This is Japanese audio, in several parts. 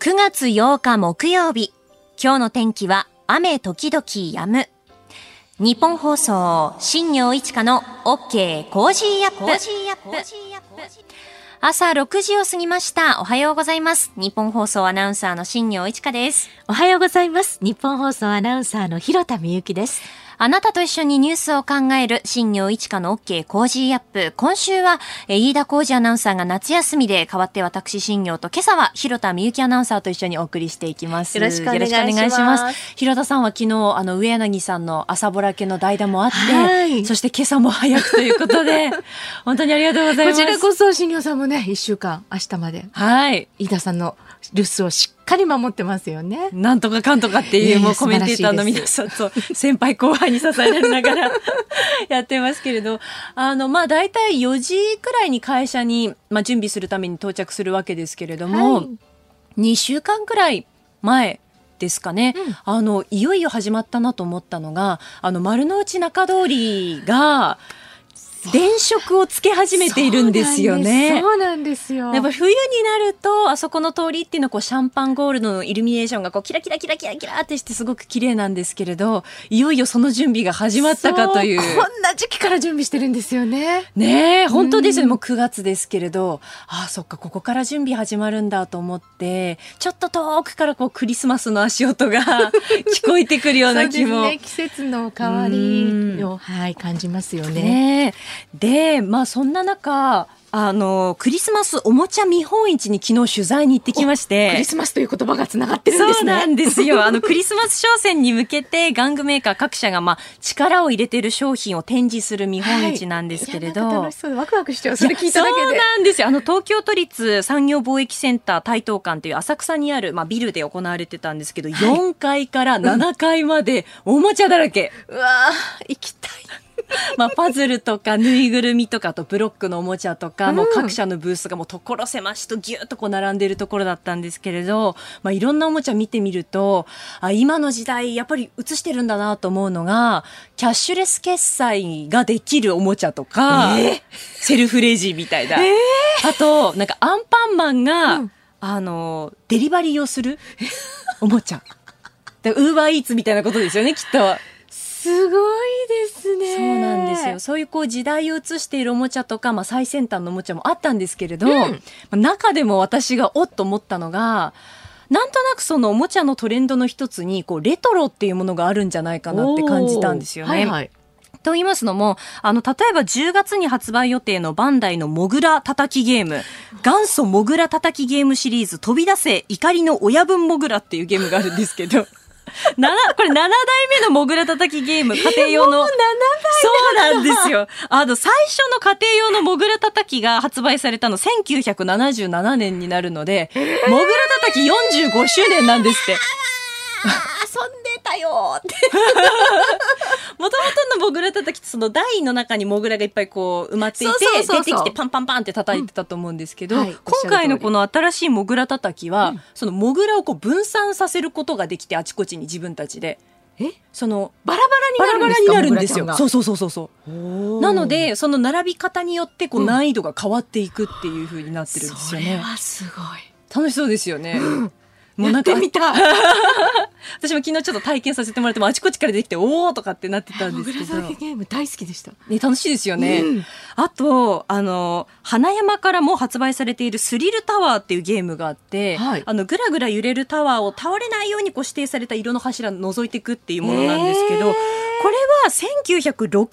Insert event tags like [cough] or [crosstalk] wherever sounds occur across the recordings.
9月8日木曜日。今日の天気は雨時々止む。ニッポン放送、新行市佳の OK Cozy up。朝6時を過ぎました。おはようございます。ニッポン放送アナウンサーの新行市佳です。おはようございます。ニッポン放送アナウンサーのひろたみゆきです。あなたと一緒にニュースを考える新業一華の OK コージーアップ。今週は、えー飯田浩二アナウンサーが夏休みで代わって私新業と今朝は広田美幸アナウンサーと一緒にお送りしていきます。よろしくお願いしますよろくお願い広田さんは昨日、あの、上柳さんの朝ぼらけの代打もあって、はいそして今朝も早くということで、[laughs] 本当にありがとうございます。こちらこそ、新業さんもね、一週間、明日まで、はい。飯田さんの留守をしっかり守ってますよね。なんとかかんとかっていう、もうコメンテーターの皆さんと先輩後輩に支えられながら [laughs] やってますけれど、あの、まあ大体4時くらいに会社に、まあ準備するために到着するわけですけれども、はい。2週間くらい前ですかね、うん。あの、いよいよ始まったなと思ったのが、あの、丸の内中通りが、電飾をつけ始めているんですよね。そうなんですよ。やっぱ冬になるとあそこの通りっていうのはこうシャンパンゴールドのイルミネーションがこうキラキラキラキラキラってしてすごく綺麗なんですけれどいよいよその準備が始まったかというそうこんな時期から準備してるんですよね。ねえ本当ですよねうんもう9月ですけれどああそっかここから準備始まるんだと思ってちょっと遠くからこうクリスマスの足音が [laughs] 聞こえてくるような気も。そうですね、季節の変わりを、はい、感じますよね。ねえでまあそんな中あのクリスマスおもちゃ見本市に昨日取材に行ってきましてクリスマスという言葉がつながってるんですね。そうなんですよ。あの、クリスマス商戦に向けて、玩具メーカー各社が、まあ、力を入れている商品を展示する見本市なんですけれど。はい楽しそうでワクワクしちゃう。それ聞いただけそうで。なんですよ。あの、東京都立産業貿易センター台東館という浅草にある、まあ、ビルで行われてたんですけど、4階から7階までおもちゃだらけ。うわー行きたい。まあ、パズルとかぬいぐるみとかとブロックのおもちゃとか、うん。もう各社のブースがもう所狭しとぎゅっとこう並んでいるところだったんですけれど、まあ、いろんなおもちゃ見てみるとあ今の時代やっぱり映してるんだなと思うのがキャッシュレス決済ができるおもちゃとか、セルフレジみたいな、あとなんかアンパンマンが、うん。あのデリバリーをするおもちゃ。ウーバーイーツみたいなことですよねきっと。すごいですね。そうなんですよ。そういうこう時代を映しているおもちゃとか、まあ最先端のおもちゃもあったんですけれど、うんまあ中でも私がおっと思ったのが、なんとなくそのおもちゃのトレンドの一つに、こうレトロっていうものがあるんじゃないかなって感じたんですよね。はいはい。と言いますのも、あの、例えば10月に発売予定のバンダイのモグラ叩きゲーム、元祖モグラ叩きゲームシリーズ、飛び出せ怒りの親分モグラっていうゲームがあるんですけど、[laughs] これ7代目のモグラ叩きゲーム、家庭用の。そうなんですよ。あの、最初の家庭用のモグラ叩きが発売されたの1977年になるので、モグラ叩き45周年なんですって。[laughs] たよって。もともとのモグラ叩きってその台の中にモグラがいっぱいこう埋まっていて出てきてパンパンパンって叩いてたと思うんですけど、うんはい今回のこの新しいモグラ叩きは、うんそのモグラをこう分散させることができてあちこちに自分たちでえ？そのバラバラになるんですかバラバラになるんですよ。そうそうそうそうそう。なの、でその並び方によってこううん難易度が変わっていくっていう風になってるんですそよね。れはすごい。楽しそうですよね。[laughs] もうやなんかってみたい。[laughs] 私も昨日ちょっと体験させてもらってもあちこちから出てきておーとかってなってたんですけど。ゲーム大好きでした。ね、楽しいですよね。うんあと、あの、花山からも発売されているスリルタワーっていうゲームがあって、はいあの、ぐらぐら揺れるタワーを倒れないようにこう指定された色の柱を覗いていくっていうものなんですけど、これは1960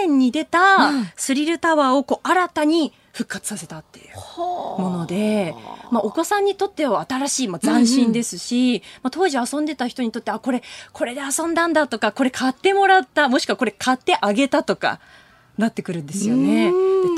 年に出たうんスリルタワーをこう新たに復活させたっていう。ももので、まあ、お子さんにとっては新しい、まあ、斬新ですし、まあ、当時遊んでた人にとってあこれこれで遊んだんだとかこれ買ってもらったもしくはこれ買ってあげたとかなってくるんですよね。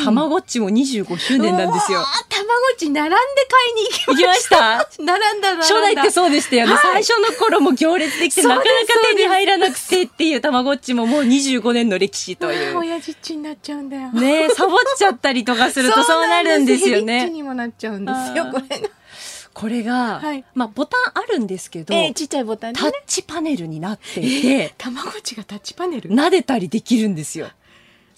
たまごっちも25周年なんですよたまごっち並んで買いに行きました並んだ並んだ。初代ってそうでしたよね。はい最初の頃も行列できてなかなか手に入らなくてっていうたまごっちももう25年の歴史という。親父っちになっちゃうんだよ。ねえサボっちゃったりとかするとそうなるんですよね。にもなっちゃうんですよ、これが。これが、はいまあボタンあるんですけど、えーちっちゃいボタンでね。タッチパネルになっていて、たまごっちがタッチパネル？撫でたりできるんですよ。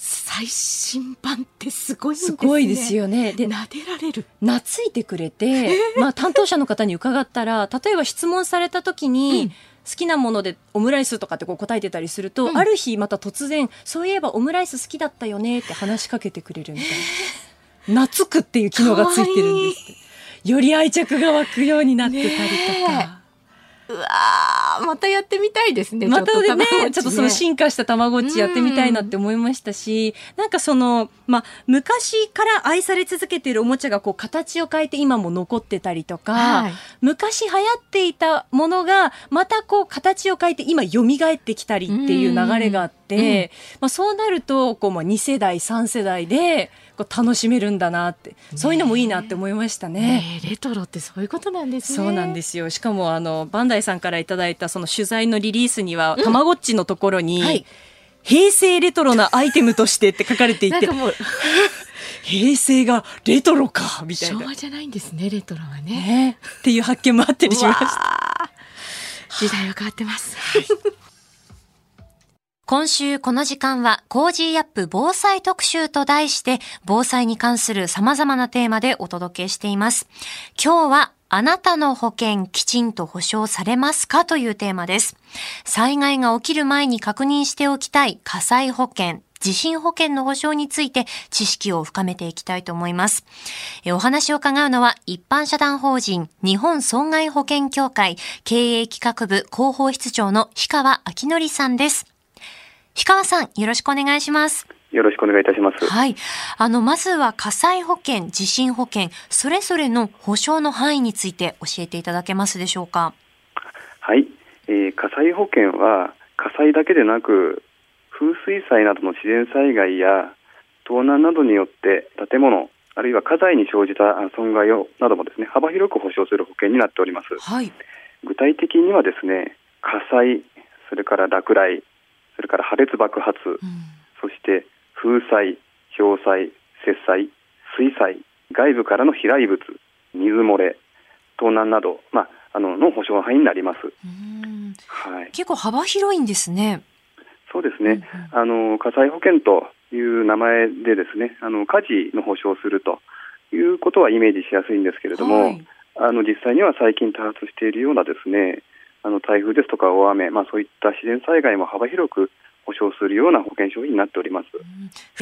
最新版ってすごいですね。すごいですよね。で、撫でられる。懐いてくれて、まあ担当者の方に伺ったら、[laughs] 例えば質問された時に、うん好きなものでオムライスとかってこう答えてたりすると、うん、ある日また突然そういえばオムライス好きだったよねって話しかけてくれるみたいな懐くっていう機能がついてるんですより愛着が湧くようになってたりとか。うわまたやってみたいですね。またね、ちょっとその進化したたまごっちやってみたいなって思いましたし、ん。なんかその、まあ、昔から愛され続けているおもちゃがこう形を変えて今も残ってたりとか、はい、昔流行っていたものがまたこう形を変えて今蘇ってきたりっていう流れがあって、まあ、そうなると、こう、まあ、2世代、3世代で、こう楽しめるんだなってそういうのもいいなって思いましたね、ね、レトロってそういうことなんですね。そうなんですよ。しかもあのバンダイさんからいただいたその取材のリリースには、たまごっちのところに、はい、平成レトロなアイテムとしてって書かれていて [laughs] 平成がレトロかみたいな。昭和じゃないんですねレトロはね、ね、っていう発見もあったりしました。時代は変わってます、今週この時間は Cozy up 防災特集と題して防災に関する様々なテーマでお届けしています。今日はあなたの保険きちんと補償されますかというテーマです。災害が起きる前に確認しておきたい火災保険、地震保険の補償について知識を深めていきたいと思います。お話を伺うのは一般社団法人日本損害保険協会経営企画部広報室長の氷川明則さんです。氷川さん、よろしくお願いします。よろしくお願いいたします。はい。あの、まずは火災保険、地震保険、それぞれの保証の範囲について教えていただけますでしょうか？はい。えー、火災保険は火災だけでなく、風水災などの自然災害や盗難などによって建物、あるいは家財に生じた損害をなどもですね、幅広く保証する保険になっております。はい。具体的にはですね、火災、それから落雷、それから破裂爆発、うん、そして風災、氷災、雪災、水災、外部からの飛来物、水漏れ、盗難など、まあ、あのの保証範囲になります。はい、結構幅広いんですね。そうですね、うんうん、あの火災保険という名前でですねあの火事の保証をするということはイメージしやすいんですけれども、はい、あの実際には最近多発しているようなですねあの台風ですとか大雨、まあ、そういった自然災害も幅広く保証するような保険商品になっております。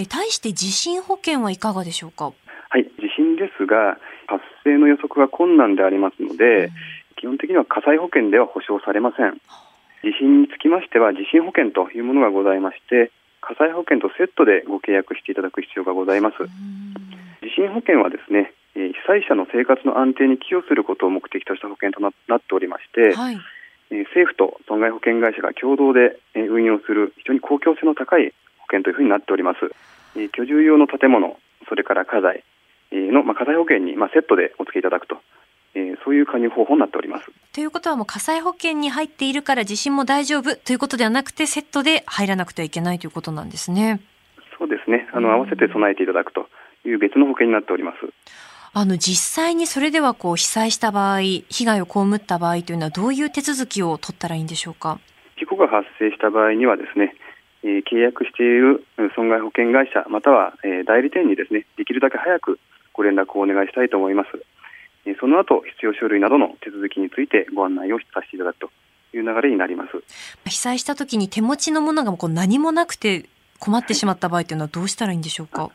え対して地震保険はいかがでしょうか？はい、地震ですが発生の予測が困難でありますので、うん、基本的には火災保険では保証されません。地震につきましては地震保険というものがございまして、火災保険とセットでご契約していただく必要がございます。地震保険はですね、被災者の生活の安定に寄与することを目的とした保険となっておりまして、はい政府と損害保険会社が共同で運用する非常に公共性の高い保険というふうになっております。居住用の建物、それから家財の、まあ、火災保険に、まあ、セットでお付けいただくと。えそういう加入方法になっております。ということはもう火災保険に入っているから地震も大丈夫ということではなくてセットで入らなくてはいけないということなんですね。そうですね。あの、合わせて備えていただくという別の保険になっております。あの実際にそれではこう被災した場合、被害を被った場合というのはどういう手続きを取ったらいいんでしょうか？事故が発生した場合にはですね、えー、契約している損害保険会社または、えー、代理店にですねできるだけ早くご連絡をお願いしたいと思います。えー、その後必要書類などの手続きについてご案内をさせていただくという流れになります。被災した時に手持ちのものがこう何もなくて困ってしまった場合というのはどうしたらいいんでしょうか？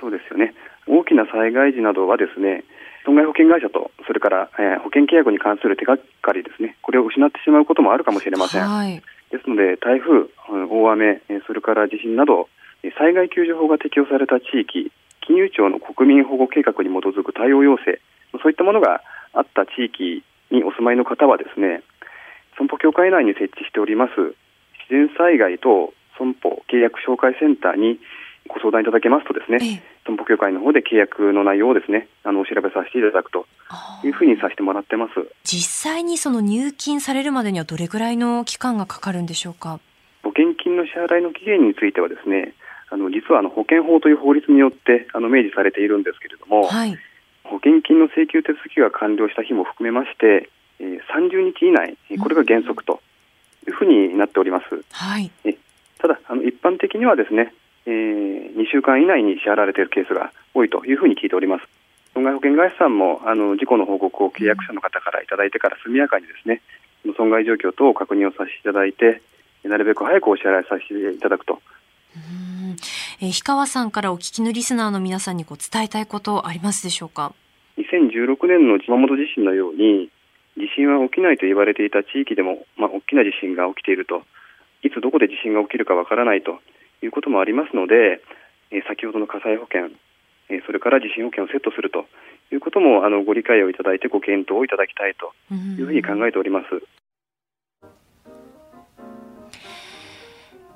そうですよね。大きな災害時などはですね損害保険会社とそれから、えー、保険契約に関する手がかりですね。これを失ってしまうこともあるかもしれません、はい、ですので台風、大雨それから地震など災害救助法が適用された地域金融庁の国民保護計画に基づく対応要請そういったものがあった地域にお住まいの方はですね損保協会内に設置しております自然災害等損保契約紹介センターにご相談いただけますとですね、損保協会の方で契約の内容をですね、あの、お調べさせていただくと。いうふうにさせてもらってます。実際にその入金されるまでにはどれぐらいの期間がかかるんでしょうか？保険金の支払いの期限についてはですね、あの、実はあの、保険法という法律によって、あの、明示されているんですけれども、はい、保険金の請求手続きが完了した日も含めまして、えー、30日以内、これが原則というふうになっております。はい、ただあの、一般的にはですね、えー、週間以内に支払われているケースが多いというふうに聞いております。損害保険会社さんもあの事故の報告を契約者の方からいただいてから速やかにですね、損害状況等を確認をさせていただいて、なるべく早くお支払いさせていただくと。えー、氷川さんからお聞きのリスナーの皆さんにこう伝えたいことありますでしょうか？2016年の熊本地震のように地震は起きないと言われていた地域でも、まあ、大きな地震が起きているといつどこで地震が起きるかわからないということもありますので、え、先ほどの火災保険、え、それから地震保険をセットするということもあのご理解をいただいてご検討をいただきたいというふうに考えております。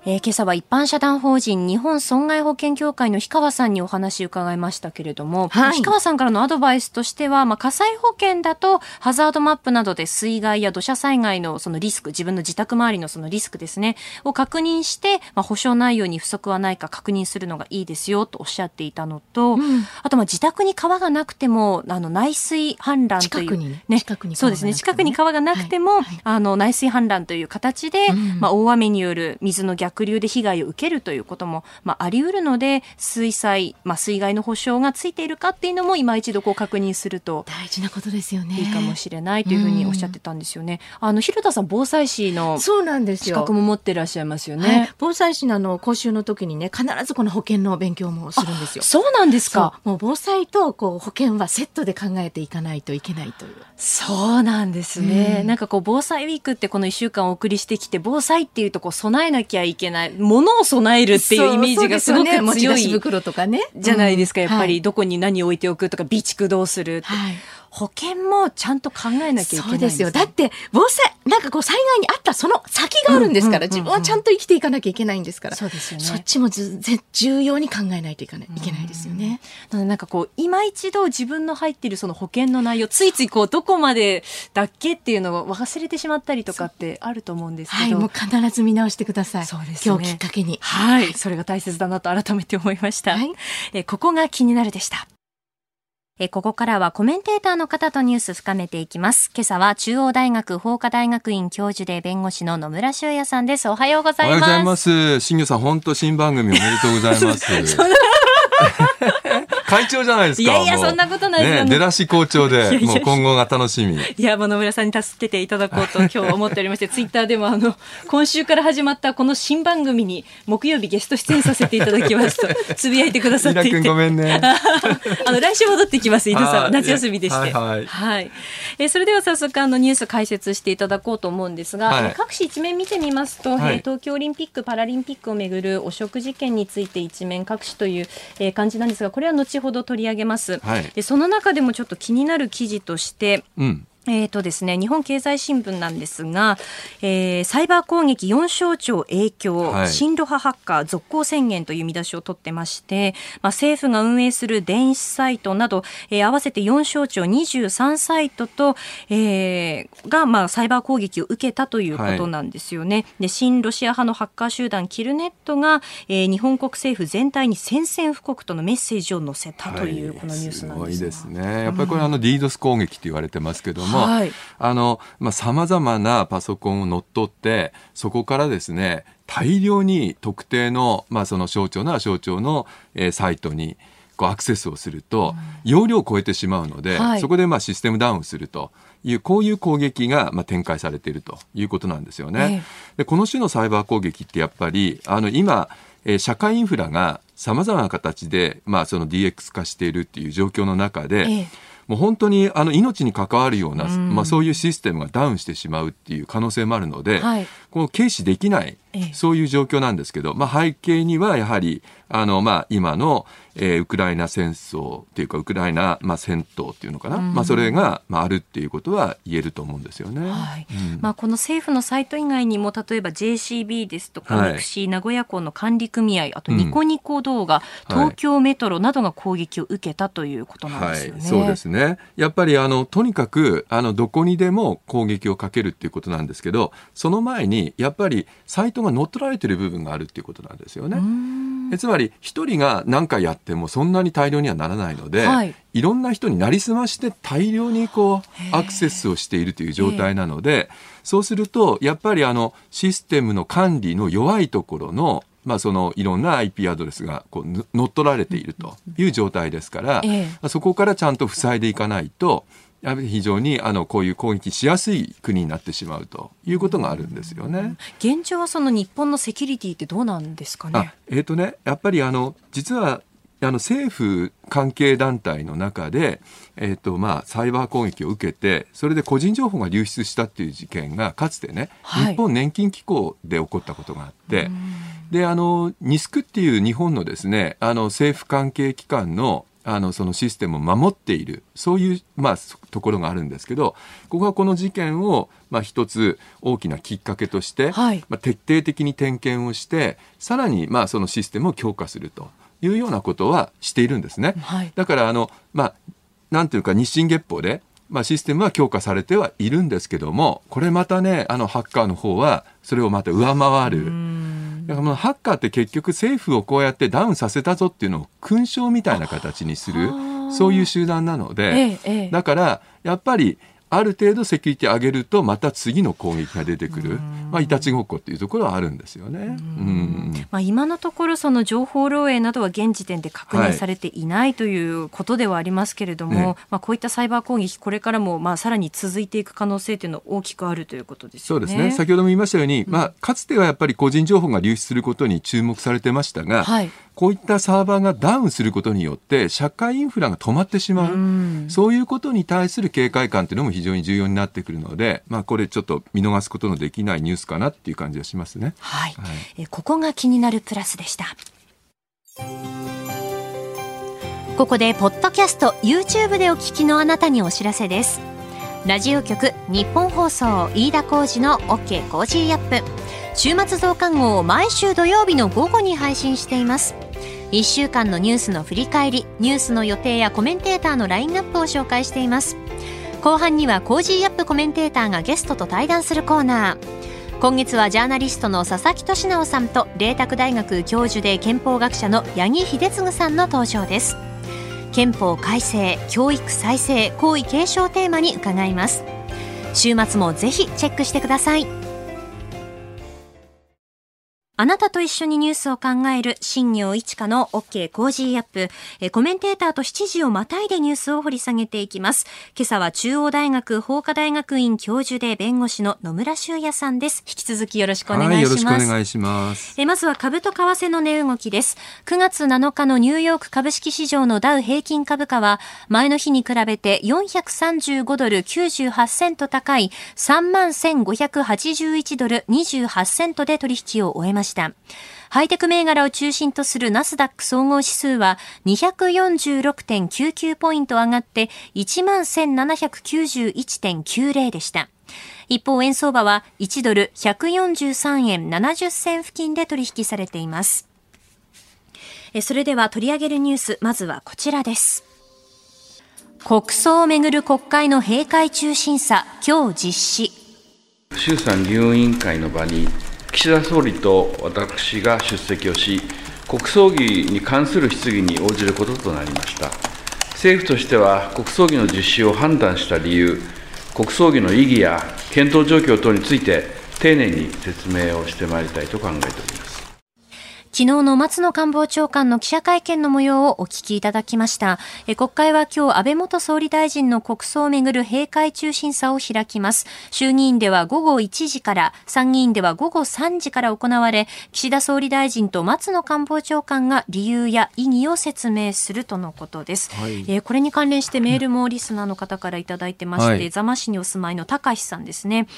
えー、今朝は一般社団法人日本損害保険協会の氷川さんにお話伺いましたけれども、はい、氷川さんからのアドバイスとしては、まあ、火災保険だとハザードマップなどで水害や土砂災害のそのリスク、自分の自宅周りのそのリスクですね、を確認して、まあ、保証内容に不足はないか確認するのがいいですよとおっしゃっていたのと、うん、あとまあ自宅に川がなくても、あの内水氾濫という、ね、ね。そうですね、近くに川がなくても、はい。はい、あの内水氾濫という形で、うん、まあ、大雨による水の逆濁流で被害を受けるということも、まあ、あり得るので水災、まあ、水害の保証がついているかっていうのも今一度こう確認すると大事なことですよねいいかもしれないというふうにおっしゃってたんですよね。うん、あの広田さん防災士のそうなんですよ資格も持ってらっしゃいますよね。はい、防災士のあの講習の時にね必ずこの保険の勉強もするんですよ。そうなんですか。もう防災とこう保険はセットで考えていかないといけないという。そうなんですね。うん、なんかこう防災ウィークってこの一週間お送りしてきて防災っていうとこう備えなきゃいけないものを備えるっていうイメージがすごく強い、ね、袋とかね。じゃないですか、やっぱり。どこに何を置いておくとか備蓄どうするって、はい、保険もちゃんと考えなきゃいけない、ね、そうですよ。だって防災なんかこう災害にあったその先があるんですから、自分はちゃんと生きていかなきゃいけないんですから。そうですよね。そっちもずぜ重要に考えないといけないいけないですよね、なのでなんかこう今一度自分の入っているその保険の内容ついついこうどこまでだっけっていうのを忘れてしまったりとかってあると思うんですけど、はい、もう必ず見直してください。そうです、ね、今日きっかけに。はい。それが大切だなと改めて思いました、はい、えここが気になるでしたえここからはコメンテーターの方とニュース深めていきます。今朝は中央大学法科大学院教授で弁護士の野村修也さんです。おはようございます。おはようございます。新業さん、本当新番組おめでとうございます。[laughs] 会長じゃないですか。いやいや、そんなことないですね。出だし好調で、もう今後が楽しみ。いや、もう野村さんに助けていただこうと今日思っておりまして、[laughs] ツイッターでもあの、今週から始まったこの新番組に木曜日ゲスト出演させていただきますと、[laughs] つぶやいてくださっていて。ごめんね。[laughs] あの、来週戻ってきます、伊藤さん。夏休みでして。はい、はい。えそれでは早速あのニュース解説していただこうと思うんですが、はい、各紙一面見てみますと、はい、東京オリンピック・パラリンピックをめぐる汚職事件について一面各紙という、えー、感じなんですが、これは後ほど取り上げます。はい、でその中でもちょっと気になる記事として、うんえーとですね、日本経済新聞なんですが、えー、サイバー攻撃4省庁影響、はい、親ロ派ハッカー続行宣言という見出しを取ってまして、まあ、政府が運営する電子サイトなど、えー、合わせて4省庁23サイトと、えー、が、まあ、サイバー攻撃を受けたということなんですよね。はい、で親ロシア派のハッカー集団キルネットが、えー、日本国政府全体に宣戦布告とのメッセージを載せたという、このニュースなんです、はい、すごいですね。やっぱりこれ、あの、ディードス攻撃と言われてますけども、も、はい、あの、まあ、様々なパソコンを乗っ取って、そこからですね、大量に特定の、まあ、その省庁なら省庁の、えー、サイトに、こうアクセスをすると、容量を超えてしまうので、はい、そこでまあシステムダウンするという、こういう攻撃がまあ展開されているということなんですよね。えでこの種のサイバー攻撃ってやっぱり、あの今、えー、社会インフラがさまざまな形で、まあ、その DX 化しているっていう状況の中で、えもう本当にあの命に関わるような、うん、まあ、そういうシステムがダウンしてしまうっていう可能性もあるので、はい、この軽視できない、そういう状況なんですけど、まあ、背景にはやはりあの、まあ、今の、えー、ウクライナ戦争っていうかウクライナ、まあ、戦闘っていうのかな、うん、まあ、それが、まあ、あるっていうことは言えると思うんですよね、はい。うん、まあ、この政府のサイト以外にも例えば JCB ですとか、はい、 mixi 名古屋港の管理組合あとニコニコ動画、うん、東京メトロなどが攻撃を受けたということなんですよね。はい、そうですね。やっぱりあのとにかくあのどこにでも攻撃をかけるっていうことなんですけどその前にやっぱりサイトが乗っ取られてる部分があるっていうことなんですよね。つまり一人が何回やってもそんなに大量にはならないので、はい、いろんな人になりすまして大量にこうアクセスをしているという状態なのでそうするとやっぱりあのシステムの管理の弱いところのまあ、そのいろんな IP アドレスがこう乗っ取られているという状態ですから、ええ、そこからちゃんと塞いでいかないとやはり非常にあのこういう攻撃しやすい国になってしまうということがあるんですよね。現状はその日本のセキュリティってどうなんですかね？えっ、ー、とね、やっぱりあの実はあの政府関係団体の中で、えーとまあ、サイバー攻撃を受けてそれで個人情報が流出したっていう事件がかつてね、はい、日本年金機構で起こったことがあってであのニスクっていう日本のですねあの政府関係機関のあのそのシステムを守っているそういう、まあ、ところがあるんですけどここはこの事件を、まあ、一つ大きなきっかけとして、はい、まあ、徹底的に点検をしてさらに、まあ、そのシステムを強化するというようなことはしているんですね。はい、だからあの、まあ、なんていうか日進月歩でまあ、システムは強化されてはいるんですけどもこれまたねあのハッカーの方はそれをまた上回る。だからハッカーって結局政府をこうやってダウンさせたぞっていうのを勲章みたいな形にするそういう集団なので、だからやっぱりある程度セキュリティ上げるとまた次の攻撃が出てくる、まあ、いたちごっこっていうところはあるんですよね。まあ、今のところその情報漏洩などは現時点で確認されていない、ということではありますけれども、ね、まあ、こういったサイバー攻撃これからもまあさらに続いていく可能性というのは大きくあるということです、ね、そうですね。先ほども言いましたように、まあ、かつてはやっぱり個人情報が流出することに注目されてましたが、はい、こういったサーバーがダウンすることによって社会インフラが止まってしまう、うそういうことに対する警戒感というのも非常に重要になってくるので、まあ、これちょっと見逃すことのできないニュースかなっていう感じがしますね。はい、はい、えここが気になるプラスでした。ここでポッドキャスト YouTube でお聞きのあなたにお知らせです。ラジオ局日本放送飯田浩二の OK コージーアップ週末増刊号を毎週土曜日の午後に配信しています。1週間のニュースの振り返りニュースの予定やコメンテーターのラインナップを紹介しています。後半には Cozy up コメンテーターがゲストと対談するコーナー。今月はジャーナリストの佐々木俊尚さんと麗澤大学教授で憲法学者の八木秀次さんの登場です。憲法改正教育再生皇位継承テーマに伺います。週末もぜひチェックしてください。あなたと一緒にニュースを考える新業一華の OK コージーアップえ。コメンテーターと7時をまたいでニュースを掘り下げていきます。今朝は中央大学法科大学院教授で弁護士の野村修也さんです。引き続きよろしくお願いします。はい、よろしくお願いします。えまずは株と為替の値動きです。9月7日のニューヨーク株式市場のダウ平均株価は前の日に比べて435ドル98セント高い3万1581ドル28セントで取引を終えました。ました。ハイテク銘柄を中心とするナスダック総合指数は246.99ポイント上がって11,791.90でした。一方、円相場は1ドル143円70銭付近で取引されています。それでは取り上げるニュース、まずはこちらです。国葬をめぐる国会の閉会中審査、今日実施。衆参議院委員会の場に岸田総理と私が出席をし、国葬儀に関する質疑に応じることとなりました。政府としては、国葬儀の実施を判断した理由、国葬儀の意義や検討状況等について、丁寧に説明をしてまいりたいと考えております。昨日の松野官房長官の記者会見の模様をお聞きいただきました。え国会は今日安倍元総理大臣の国葬をめぐる閉会中審査を開きます。衆議院では午後1時から、参議院では午後3時から行われ、岸田総理大臣と松野官房長官が理由や意義を説明するとのことです。はい、えこれに関連してメールもリスナーの方からいただいてまして、はい、座間市にお住まいの高橋さんですね。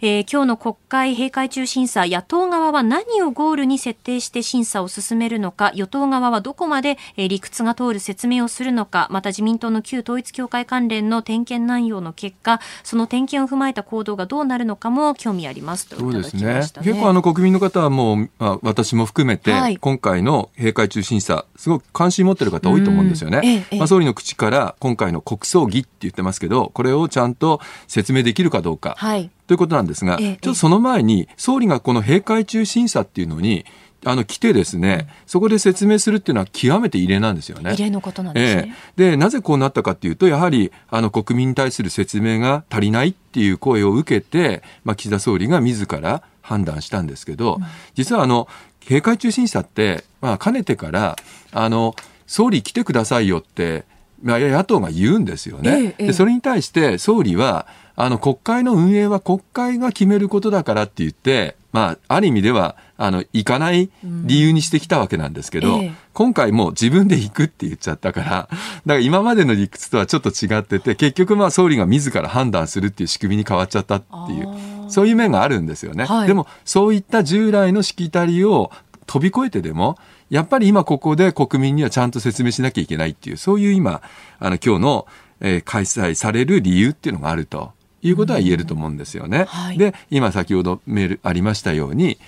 えー、今日の国会閉会中審査、野党側は何をゴールに設定して審査を進めるのか、与党側はどこまで、えー、理屈が通る説明をするのか、また自民党の旧統一協会関連の点検内容の結果、その点検を踏まえた行動がどうなるのかも興味ありますと、ね、そうですね。結構あの国民の方はもう、あ私も含めて、はい、今回の閉会中審査、すごく関心持ってる方多いと思うんですよね。ええ、まあ、総理の口から今回の国葬儀って言ってますけど、これをちゃんと説明できるかどうか。はいということなんですが、ちょっとその前に、総理がこの閉会中審査っていうのに、あの来てですね、そこで説明するっていうのは極めて異例なんですよね。異例のことなんですね。えー、で、なぜこうなったかっていうと、やはりあの国民に対する説明が足りないっていう声を受けて、まあ、岸田総理が自ら判断したんですけど、実はあの閉会中審査って、まあ、かねてから、あの、総理来てくださいよって、まあ、野党が言うんですよね。ええ、でそれに対して総理は、あの、国会の運営は国会が決めることだからって言って、まあ、ある意味では、あの、行かない理由にしてきたわけなんですけど、うん。ええ、今回も自分で行くって言っちゃったから、だから今までの理屈とはちょっと違ってて、結局まあ総理が自ら判断するっていう仕組みに変わっちゃったっていう、そういう面があるんですよね。はい、でも、そういった従来のしきたりを飛び越えてでも、やっぱり今ここで国民にはちゃんと説明しなきゃいけないっていう、そういう今、あの今日の、えー、開催される理由っていうのがあるということは言えると思うんですよね。はい、で、今先ほどメールありましたように、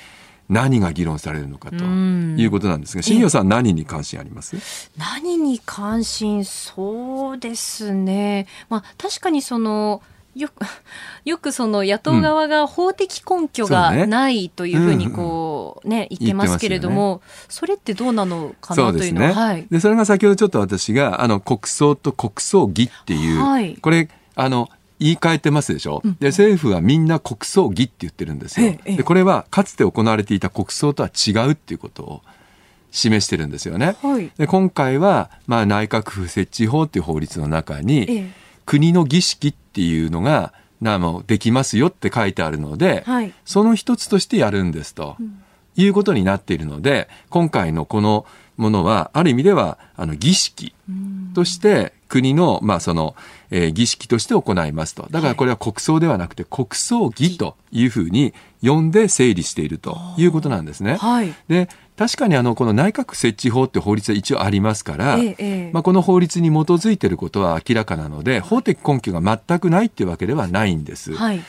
何が議論されるのかということなんですが、新業さん何に関心あります？何に関心？そうですね。まあ確かにその、よく、[laughs] よくその野党側が法的根拠がないというふうにこうね、言ってますけれども、それってどうなのかなというのは。ね、はい。で、それが先ほどちょっと私が、あの、国葬と国葬儀っていう、はい、これ、あの、言い換えてますでしょ、うん、で政府はみんな国葬儀って言ってるんですよ、でこれはかつて行われていた国葬とは違うっていうことを示してるんですよね、はい、で今回は、まあ、内閣府設置法っていう法律の中に、国の儀式っていうのがなもできますよって書いてあるので、はい、その一つとしてやるんですと、うん、いうことになっているので今回のこのものはある意味ではあの儀式として国の、まあそのえー、儀式として行いますと。だからこれは国葬ではなくて国葬儀というふうに呼んで整理しているということなんですね。はい、で確かにあのこの内閣設置法って法律は一応ありますから、ええ、まあ、この法律に基づいていることは明らかなので法的根拠が全くないっていうわけではないんです。はい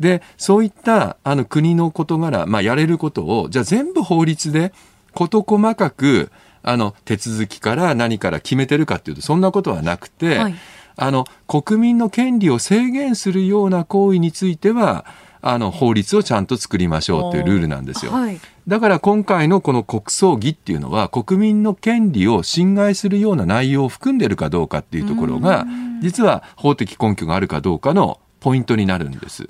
でそういったあの国の事柄、まあ、やれることをじゃあ全部法律で事細かくあの手続きから何から決めてるかっていうとそんなことはなくて、はい、あの国民の権利を制限するような行為についてはあの法律をちゃんと作りましょうというルールなんですよ。はい、だから今回のこの国葬儀っていうのは国民の権利を侵害するような内容を含んでるかどうかっていうところが実は法的根拠があるかどうかのポイントになるんです。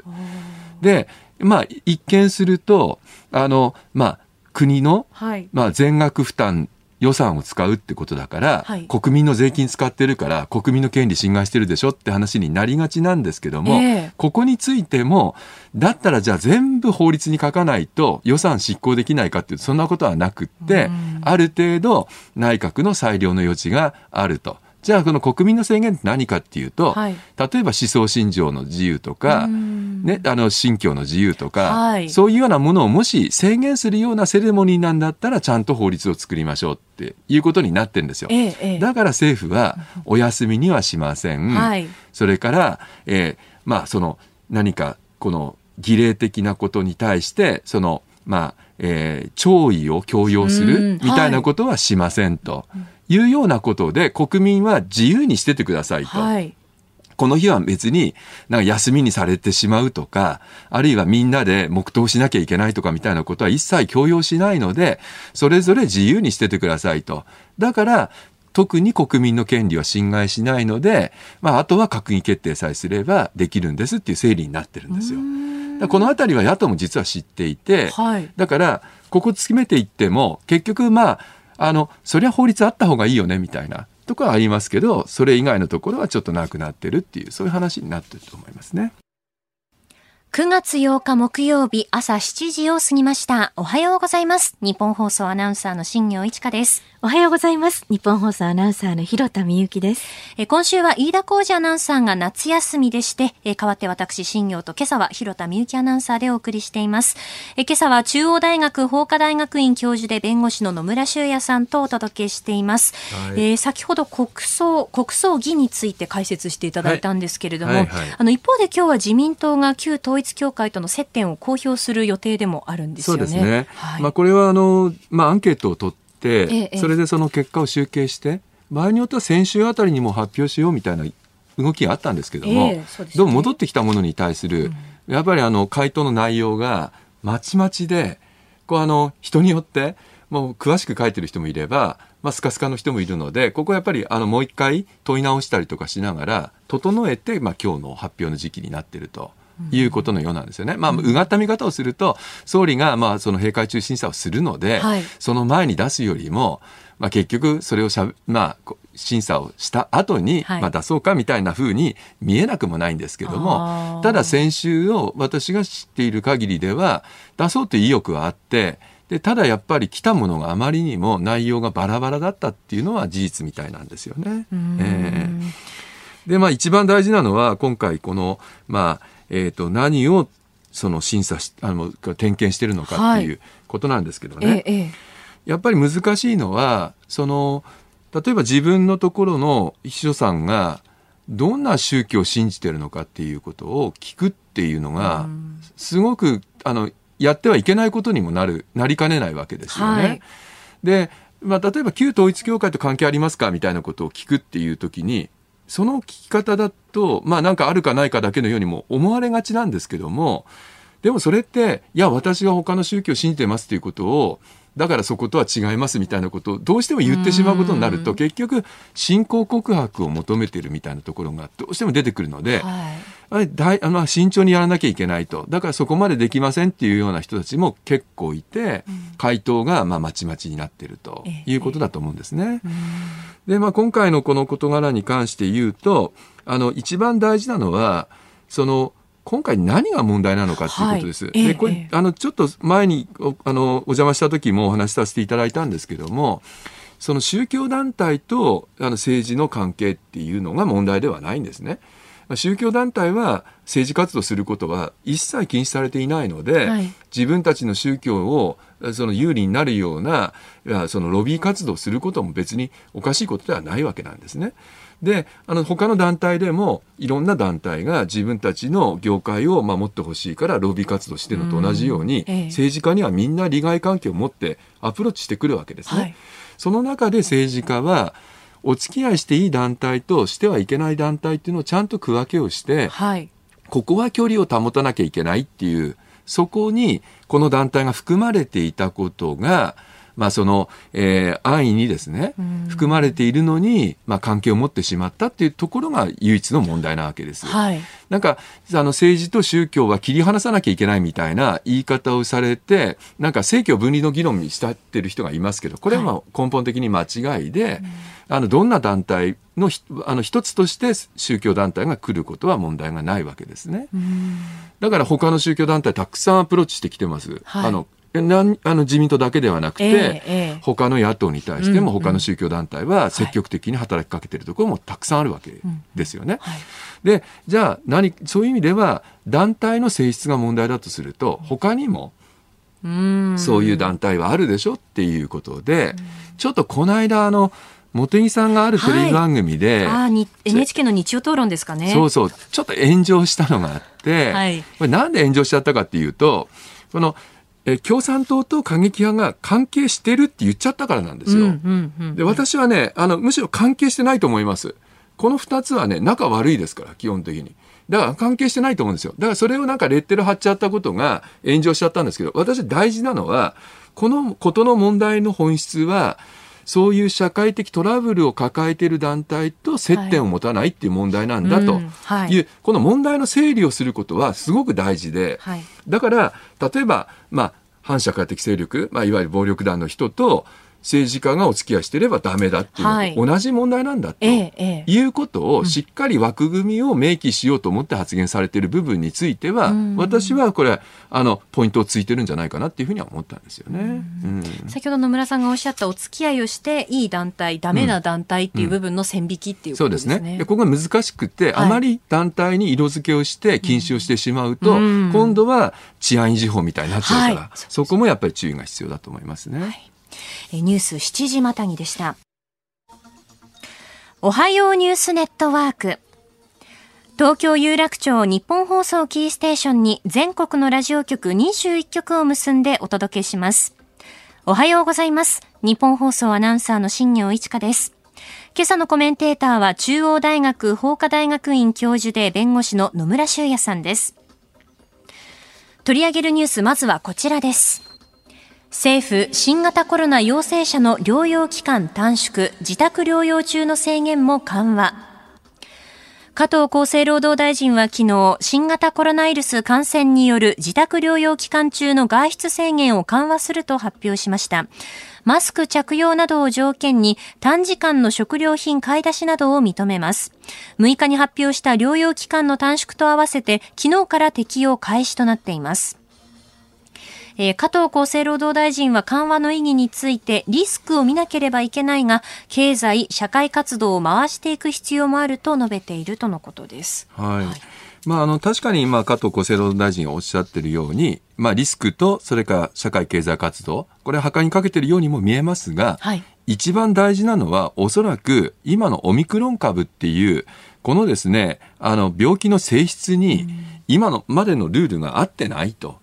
で、まあ一見するとあのまあ国の、はい、まあ全額負担予算を使うってことだから、はい、国民の税金使ってるから国民の権利侵害してるでしょって話になりがちなんですけども、えー、ここについてもだったらじゃあ全部法律に書かないと予算執行できないかっていうとそんなことはなくって、ある程度内閣の裁量の余地があると。じゃあこの国民の制限って何かっていうと、はい、例えば思想信条の自由とか、ね、あの信教の自由とか、はい、そういうようなものをもし制限するようなセレモニーなんだったらちゃんと法律を作りましょうっていうことになってるんですよ。ええ、だから政府はお休みにはしません。[laughs] はい、それから、えー、まあその何かこの儀礼的なことに対してそのまあえー、弔意を強要するみたいなことはしませんと。はいいうようなことで国民は自由にしててくださいと。はいこの日は別になんか休みにされてしまうとか、あるいはみんなで黙祷しなきゃいけないとかみたいなことは一切強要しないので、それぞれ自由にしててくださいと。だから、特に国民の権利は侵害しないので、まあ、あとは閣議決定さえすればできるんですっていう整理になってるんですよ。このあたりは野党も実は知っていて、はい、だから、ここ詰めていっても、結局まあ、あの、そりゃ法律あった方がいいよね、みたいなとこはありますけど、それ以外のところはちょっとなくなってるっていう、そういう話になってると思いますね。9月8日木曜日朝7時を過ぎました。おはようございます。日本放送アナウンサーの新業一華です。おはようございます。日本放送アナウンサーの広田美由です。え今週は飯田浩二アナウンサーが夏休みでして、え代わって私新業と今朝は広田美由アナウンサーでお送りしています。え今朝は中央大学法科大学院教授で弁護士の野村修也さんとお届けしています。はい、えー、先ほど国葬、国葬儀について解説していただいたんですけれども、はいはいはい、あの一方で今日は自民党が旧統一協会との接点を公表する予定でもあるんですよね。そうですね。はい、まあこれはあのまあアンケートを取って、ええ、それでその結果を集計して場合によっては先週あたりにも発表しようみたいな動きがあったんですけども、どうも戻ってきたものに対する、うん、やっぱりあの回答の内容がまちまちでこうあの人によってもう詳しく書いてる人もいれば、まあ、スカスカの人もいるのでここはやっぱりあのもう一回問い直したりとかしながら整えて、まあ、今日の発表の時期になっていると。いうことのようなんですよね。まあ、うがった見方をすると、総理が、まあ、その閉会中審査をするので、はい、その前に出すよりも、まあ、結局、それをしゃ、まあ、審査をした後に、まあ、出そうかみたいなふうに見えなくもないんですけども、ただ先週を私が知っている限りでは、出そうという意欲はあって、でただやっぱり来たものがあまりにも内容がバラバラだったっていうのは事実みたいなんですよね。えー、でまあ一番大事なのは今回このまあえーと、何をその審査しあの点検してるのかっていうことなんですけどね、はいええ、やっぱり難しいのはその例えば自分のところの秘書さんがどんな宗教を信じてるのかっていうことを聞くっていうのが、すごくあのやってはいけないことにもなるなりかねないわけですよね。はい、で、まあ、例えば旧統一教会と関係ありますかみたいなことを聞くっていう時にその聞き方だと、まあなんかあるかないかだけのようにも思われがちなんですけども、でもそれって、いや、私は他の宗教を信じてますということを、だからそことは違いますみたいなことをどうしても言ってしまうことになると結局信仰告白を求めているみたいなところがどうしても出てくるので、はい、ああまあ、慎重にやらなきゃいけないと。だからそこまでできませんっていうような人たちも結構いて、回答がまあまちまちになっているということだと思うんですね。で、まあ、今回のこの事柄に関して言うとあの一番大事なのはその今回何が問題なのかということです。はい、でこれ、ええ、あのちょっと前におあのお邪魔した時もお話しさせていただいたんですけどもその宗教団体とあの政治の関係っていうのが問題ではないんですね。宗教団体は政治活動することは一切禁止されていないので、はい、自分たちの宗教をその有利になるようなそのロビー活動することも別におかしいことではないわけなんですね。であの他の団体でもいろんな団体が自分たちの業界を守ってほしいからロビー活動してるのと同じように、ええ、政治家にはみんな利害関係を持ってアプローチしてくるわけですね。はい、その中で政治家はお付き合いしていい団体としてはいけない団体っていうのをちゃんと区分けをして、はい、ここは距離を保たなきゃいけないっていうそこにこの団体が含まれていたことがまあ、その、えー、安易にですね、含まれているのに、まあ、関係を持ってしまったっていうところが唯一の問題なわけです。はい、なんか、あの、政治と宗教は切り離さなきゃいけないみたいな言い方をされて、なんか政教分離の議論にしたってる人がいますけど、これはまあ根本的に間違いで、はい、あの、どんな団体のあの一つとして宗教団体が来ることは問題がないわけですね。だから他の宗教団体たくさんアプローチしてきてます。はい、あのなんあの自民党だけではなくて、ええ、他の野党に対しても、他の宗教団体は積極的に働きかけているところもたくさんあるわけですよね。はい、でじゃあ何そういう意味では団体の性質が問題だとすると他にもそういう団体はあるでしょっていうことでちょっとこの間あの茂木さんがあるテレビ番組で、はい、NHK の日曜討論ですかね。そうそう。ちょっと炎上したのがあって、はい、これなんで炎上しちゃったかっていうとこのえ共産党と過激派が関係してるって言っちゃったからなんですよ。で私はねあのむしろ関係してないと思います。この2つはね仲悪いですから基本的に。だから関係してないと思うんですよ。だからそれをなんかレッテル貼っちゃったことが炎上しちゃったんですけど私大事なのはこのことの問題の本質はそういう社会的トラブルを抱えている団体と接点を持たないっていう問題なんだと。い。う、この問題の整理をすることはすごく大事で、だから例えば、まあ、反社会的勢力、まあ、いわゆる暴力団の人と政治家がお付き合いしてればダメだっていう、同じ問題なんだということをしっかり枠組みを明記しようと思って発言されている部分については、私はこれあのポイントをついてるんじゃないかなっていうふうには思ったんですよね、先ほど野村さんがおっしゃったお付き合いをしていい団体ダメな団体っていう部分の線引きっていうことですね。そうですね。ここが難しくて、あまり団体に色付けをして禁止をしてしまうと、今度は治安維持法みたいになっちゃうから、そこもやっぱり注意が必要だと思いますね。ニュース7時またぎでした。おはようニュースネットワーク。東京有楽町日本放送キーステーションに全国のラジオ局21局を結んでお届けします。おはようございます。日本放送アナウンサーの新業一華です。今朝のコメンテーターは中央大学法科大学院教授で弁護士の野村修也さんです。取り上げるニュース、まずはこちらです。政府、新型コロナ陽性者の療養期間短縮、自宅療養中の制限も緩和。加藤厚生労働大臣は昨日、新型コロナウイルス感染による自宅療養期間中の外出制限を緩和すると発表しました。マスク着用などを条件に短時間の食料品買い出しなどを認めます。6日に発表した療養期間の短縮と合わせて昨日から適用開始となっています。えー、加藤厚生労働大臣は緩和の意義についてリスクを見なければいけないが経済社会活動を回していく必要もあると述べているとのことです。はい、はいまあ、あの確かに今加藤厚生労働大臣がおっしゃっているように、まあ、リスクとそれから社会経済活動これは破壊にかけているようにも見えますが、はい、一番大事なのはおそらく今のオミクロン株っていうこのですねあの病気の性質に今のまでのルールが合ってないと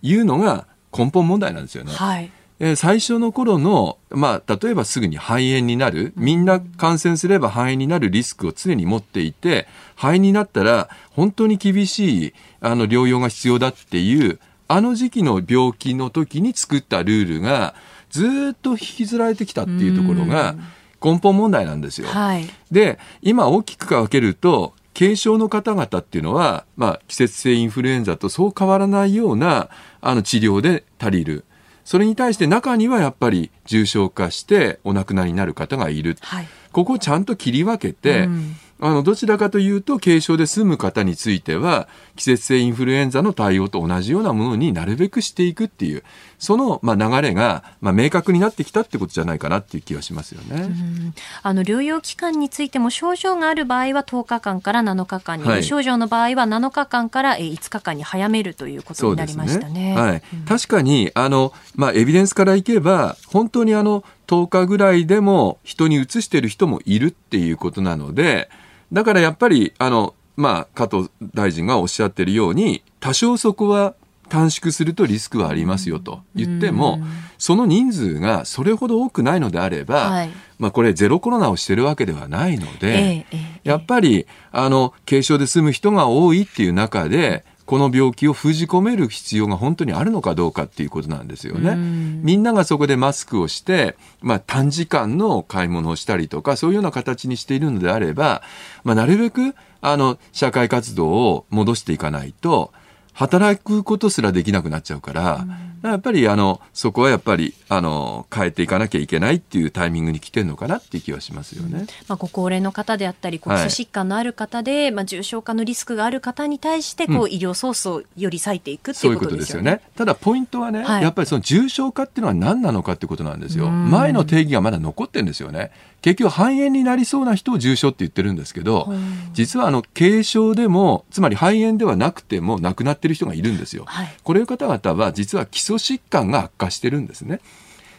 いうのが根本問題なんですよね。はいえ最初の頃の、まあ、例えばすぐに肺炎になる、みんな感染すれば肺炎になるリスクを常に持っていて、肺炎になったら本当に厳しいあの療養が必要だっていう、あの時期の病気の時に作ったルールがずっと引きずられてきたっていうところが根本問題なんですよ。はい、で、今大きく分けると、軽症の方々っていうのは、まあ、季節性インフルエンザとそう変わらないようなあの治療で足りる。それに対して中にはやっぱり重症化してお亡くなりになる方がいる。はい、ここをちゃんと切り分けて、うん、あの、どちらかというと、軽症で済む方については、季節性インフルエンザの対応と同じようなものになるべくしていくっていう、その、まあ、流れが、まあ、明確になってきたってことじゃないかなっていう気はしますよね。あの、療養期間についても、症状がある場合は10日間から7日間に、はい、症状の場合は7日間から5日間に早めるということになりましたね。ねはい、うん、確かに、あの、まあ、エビデンスからいけば、本当にあの、10日ぐらいでも人にうつしている人もいるっていうことなので、だからやっぱり、あの、まあ、加藤大臣がおっしゃってるように、多少そこは短縮するとリスクはありますよと言っても、その人数がそれほど多くないのであれば、はい、まあこれゼロコロナをしてるわけではないので、ええ、やっぱり、あの、軽症で済む人が多いっていう中で、この病気を封じ込める必要が本当にあるのかどうかっていうことなんですよね。みんながそこでマスクをして、まあ、短時間の買い物をしたりとか、そういうような形にしているのであれば、まあ、なるべく、あの、社会活動を戻していかないと、働くことすらできなくなっちゃうから、うん、やっぱりあのそこはやっぱりあの変えていかなきゃいけないっていうタイミングに来てるのかなっていう気はしますよね。うん、まあ、ご高齢の方であったり、基礎疾患のある方で、はい、まあ、重症化のリスクがある方に対してこう、うん、医療ソースをより割いていくっていうことですよね。よねただポイントはね、はい、やっぱりその重症化っていうのは何なのかってことなんですよ。前の定義がまだ残ってるんですよね。結局肺炎になりそうな人を重症って言ってるんですけど、実はあの軽症でもつまり肺炎ではなくても亡くなってる人がいるんですよ。はい、これ方々は実は基礎疾患が悪化してるんですね。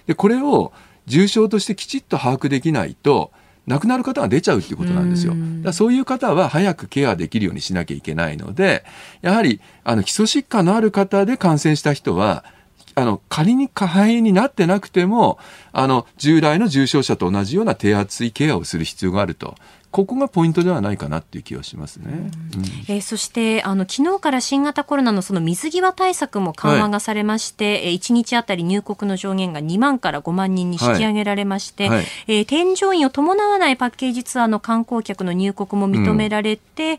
でこれを重症としてきちっと把握できないと亡くなる方が出ちゃうっていうことなんですよ。だそういう方は早くケアできるようにしなきゃいけないので、やはりあの基礎疾患のある方で感染した人はあの、仮に肺炎になってなくても、あの、従来の重症者と同じような低圧位ケアをする必要があると。ここがポイントではないかなっていう気はしますね。うん、えー、そしてあの昨日から新型コロナのその水際対策も緩和がされまして、はい、1日あたり入国の上限が2万から5万人に引き上げられまして、はい。はい、えー、添乗員を伴わないパッケージツアーの観光客の入国も認められて、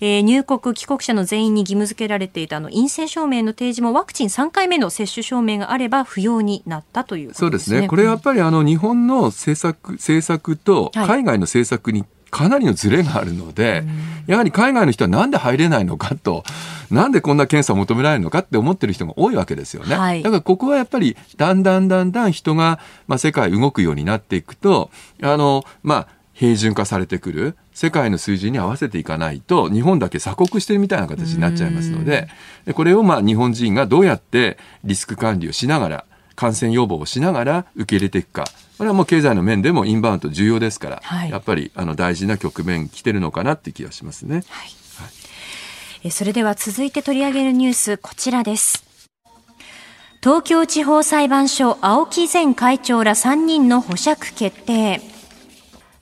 うん、えー、入国帰国者の全員に義務付けられていたあの陰性証明の提示もワクチン3回目の接種証明があれば不要になったという、ね、そうですね。これやっぱりあの日本の政策政策と海外の政策に、かなりのズレがあるので、やはり海外の人はなんで入れないのかと、なんでこんな検査を求められるのかって思ってる人が多いわけですよね。はい、だからここはやっぱりだんだんだんだん人が、まあ、世界動くようになっていくと、あの、まあ、平準化されてくる世界の水準に合わせていかないと日本だけ鎖国してるみたいな形になっちゃいますのででこれをまあ日本人がどうやってリスク管理をしながら感染予防をしながら受け入れていくかこれはもう経済の面でもインバウンド重要ですから、はい、やっぱりあの大事な局面来てるのかなって気がしますね。はいはい、それでは続いて取り上げるニュースこちらです。東京地方裁判所青木前会長ら3人の保釈決定。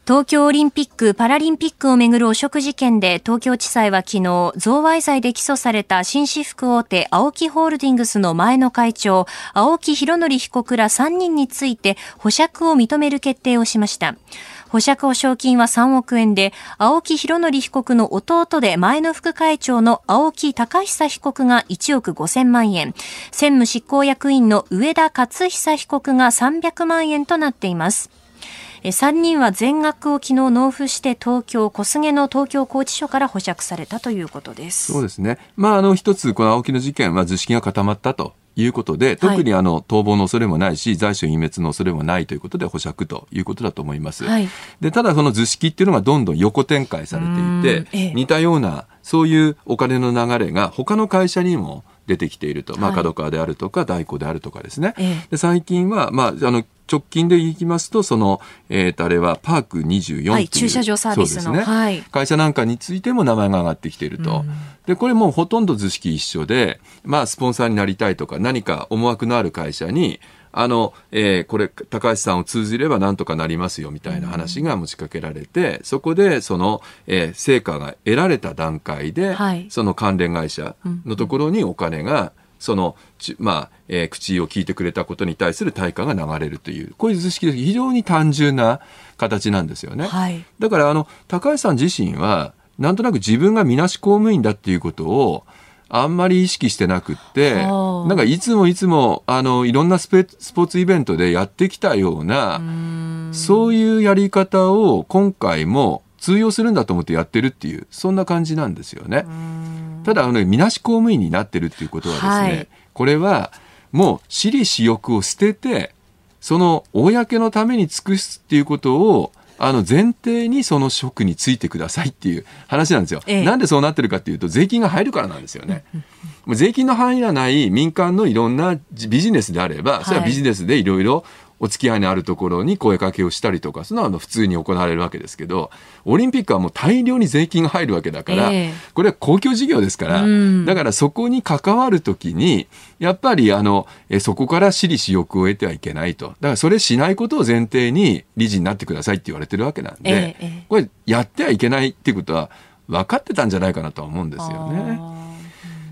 東京オリンピック・パラリンピックをめぐる汚職事件で東京地裁は昨日、贈賄罪で起訴された紳士服大手青木ホールディングスの前の会長、青木博則被告ら3人について保釈を認める決定をしました。保釈保証金は3億円で、青木博則被告の弟で前の副会長の青木隆久被告が1億5000万円、専務執行役員の上田勝久被告が300万円となっています。3人は全額を昨日納付して東京小菅の東京拘置所から保釈されたということです。そうですね、まあ、あの一つこの青木の事件は図式が固まったということで、特にあの逃亡の恐れもないし、財産隠滅の恐れもないということで保釈ということだと思います。はい、でただ、その図式っていうのがどんどん横展開されていて、ええ、似たようなそういうお金の流れが他の会社にも出てきていると、まあ、角川であるとか、大工であるとかですね。で最近は、まあ、あの直近でいきますと、その、えっ、ー、と、あれはパーク24っていう、はい、駐車場サービスの、ね。はい、会社なんかについても名前が上がってきていると。うん、で、これもうほとんど図式一緒で、まあ、スポンサーになりたいとか、何か思惑のある会社に、あの、えー、これ、高橋さんを通じればなんとかなりますよみたいな話が持ちかけられて、うん、そこで、その、えー、成果が得られた段階で、はい、その関連会社のところにお金が、うんその、まあ、えー、口を聞いてくれたことに対する対価が流れるという、こういう図式で非常に単純な形なんですよね。はい、だから、あの、高橋さん自身は、なんとなく自分がみなし公務員だっていうことを、あんまり意識してなくって、なんかいつもいつも、あの、いろんなスポーツイベントでやってきたような、そういうやり方を今回も通用するんだと思ってやってるっていう、そんな感じなんですよね。ただ、あの、みなし公務員になってるっていうことはですね、はい、これはもう私利私欲を捨てて、その公のために尽くすっていうことをあの前提にその職についてくださいっていう話なんですよ。ええ、なんでそうなってるかっていうと税金が入るからなんですよね。税金の範囲がない民間のいろんなビジネスであれば、それはビジネスでいろいろお付き合いのあるところに声かけをしたりとか、そのは普通に行われるわけですけど、オリンピックはもう大量に税金が入るわけだから、えー、これは公共事業ですから、うん、だからそこに関わるときに、やっぱりあの、えそこから私利私欲を得てはいけないと。だからそれしないことを前提に理事になってくださいって言われてるわけなんで、えー、これやってはいけないっていうことは分かってたんじゃないかなとは思うんですよね。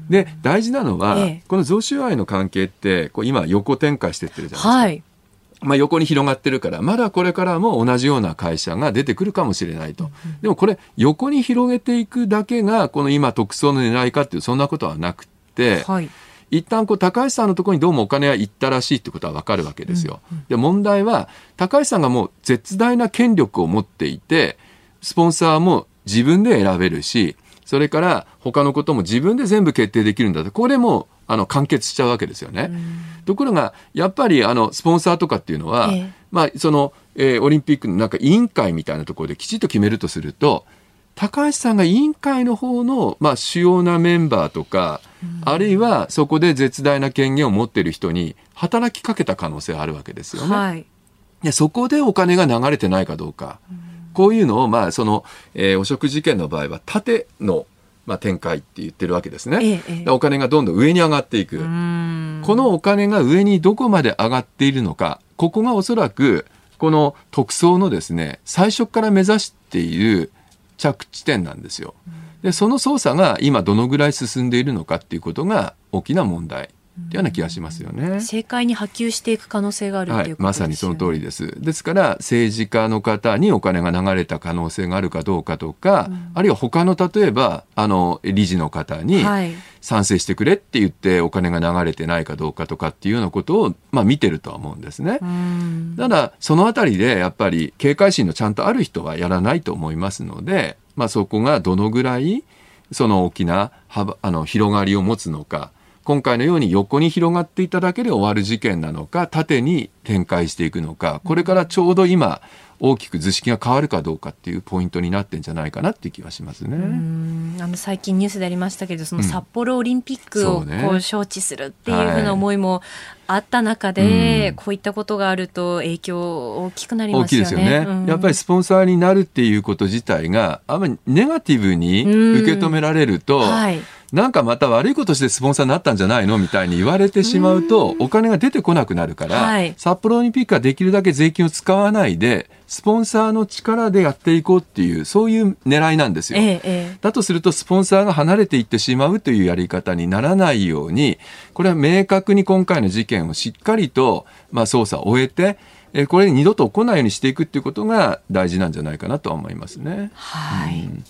で大事なのは、ええ、この贈収賄の関係ってこう今横展開してってるじゃないですか。はいまあ、横に広がってるからまだこれからも同じような会社が出てくるかもしれないと、でもこれ横に広げていくだけがこの今特捜の狙いかっていうそんなことはなくて、はい、一旦こう高橋さんのところにどうもお金は行ったらしいってことは分かるわけですよ。うんうん、で問題は高橋さんがもう絶大な権力を持っていてスポンサーも自分で選べるしそれから他のことも自分で全部決定できるんだと。これもあの完結しちゃうわけですよね。ところがやっぱりあのスポンサーとかっていうのは、えまあその、えー、オリンピックのなんか委員会みたいなところできちっと決めるとすると高橋さんが委員会の方の、まあ、主要なメンバーとか、あるいはそこで絶大な権限を持っている人に働きかけた可能性があるわけですよね。はい、でそこでお金が流れてないかどうか。こういうのを、まあ、その、えー、汚職事件の場合は、縦のまあ、展開って言ってるわけですね、ええ、お金がどんどん上に上がっていく。このお金が上にどこまで上がっているのかここがおそらくこの特捜のですね最初から目指している着地点なんですよ。でその捜査が今どのぐらい進んでいるのかっていうことが大きな問題いうような気がしますよね。政界に波及していく可能性があるということです、ねはい、まさにその通りです。ですから政治家の方にお金が流れた可能性があるかどうかとか、うん、あるいは他の例えばあの理事の方に賛成してくれって言ってお金が流れてないかどうかとかっていうようなことをまあ見てるとは思うんですね。ただそのあたりでやっぱり警戒心のちゃんとある人はやらないと思いますので、まあそこがどのぐらいその大きな幅あの広がりを持つのか。今回のように横に広がっていただけで終わる事件なのか縦に展開していくのかこれからちょうど今大きく図式が変わるかどうかっていうポイントになってんじゃないかなっていう気はしますね。あの最近ニュースでありましたけどその札幌オリンピックをこう招致するっていうふうな思いもあった中で、こういったことがあると影響大きくなりますよね。大きいですよね、うん、やっぱりスポンサーになるっていうこと自体があんまりネガティブに受け止められると、はいなんかまた悪いことしてスポンサーになったんじゃないのみたいに言われてしまうと、お金が出てこなくなるから、はい、札幌オリンピックはできるだけ税金を使わないで、スポンサーの力でやっていこうっていう、そういう狙いなんですよ。ええ、だとすると、スポンサーが離れていってしまうというやり方にならないように、これは明確に今回の事件をしっかりと、まあ、捜査を終えて、えこれ二度と起こらないようにしていくっていうことが大事なんじゃないかなとは思いますね。はい、うん